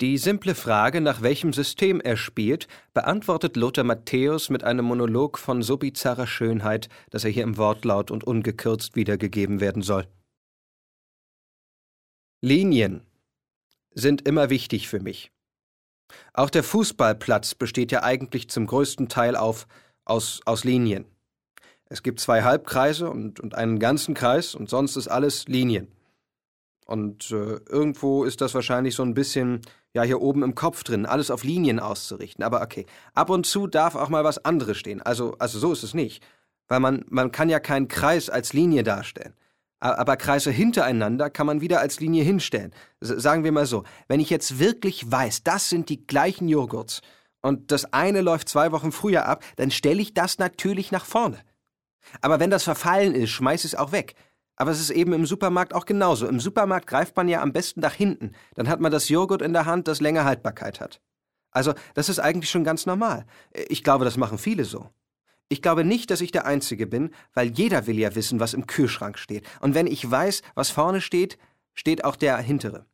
Die simple Frage, nach welchem System er spielt, beantwortet Lothar Matthäus mit einem Monolog von so bizarrer Schönheit, dass er hier im Wortlaut und ungekürzt wiedergegeben werden soll. Linien sind immer wichtig für mich. Auch der Fußballplatz besteht ja eigentlich zum größten Teil auf, aus, aus Linien. Es gibt zwei Halbkreise und, und einen ganzen Kreis und sonst ist alles Linien. Und äh, irgendwo ist das wahrscheinlich so ein bisschen, ja, hier oben im Kopf drin, alles auf Linien auszurichten. Aber okay, ab und zu darf auch mal was anderes stehen. Also, also so ist es nicht. Weil man, man kann ja keinen Kreis als Linie darstellen. Aber Kreise hintereinander kann man wieder als Linie hinstellen. sagen wir mal so, wenn ich jetzt wirklich weiß, das sind die gleichen Joghurts und das eine läuft zwei Wochen früher ab, dann stelle ich das natürlich nach vorne. Aber wenn das verfallen ist, schmeiß es auch weg. Aber es ist eben im Supermarkt auch genauso. Im Supermarkt greift man ja am besten nach hinten. Dann hat man das Joghurt in der Hand, das länger Haltbarkeit hat. Also, das ist eigentlich schon ganz normal. Ich glaube, das machen viele so. Ich glaube nicht, dass ich der Einzige bin, weil jeder will ja wissen, was im Kühlschrank steht. Und wenn ich weiß, was vorne steht, steht auch der hintere.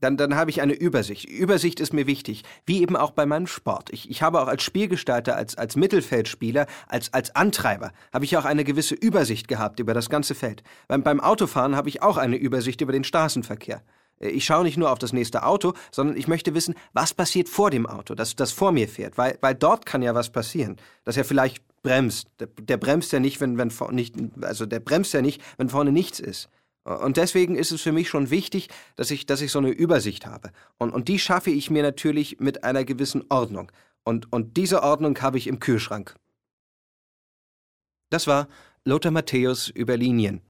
Dann, dann habe ich eine Übersicht. Übersicht ist mir wichtig, wie eben auch bei meinem Sport. Ich, ich habe auch als Spielgestalter, als, als Mittelfeldspieler, als, als Antreiber, habe ich auch eine gewisse Übersicht gehabt über das ganze Feld. Beim, beim Autofahren habe ich auch eine Übersicht über den Straßenverkehr. Ich schaue nicht nur auf das nächste Auto, sondern ich möchte wissen, was passiert vor dem Auto, das, das vor mir fährt. Weil, weil dort kann ja was passieren. Dass er vielleicht bremst. Der, der bremst ja nicht, wenn, wenn nicht, also der bremst ja nicht, wenn vorne nichts ist. Und deswegen ist es für mich schon wichtig, dass ich, dass ich so eine Übersicht habe. Und, und die schaffe ich mir natürlich mit einer gewissen Ordnung. Und, und diese Ordnung habe ich im Kühlschrank. Das war Lothar Matthäus über Linien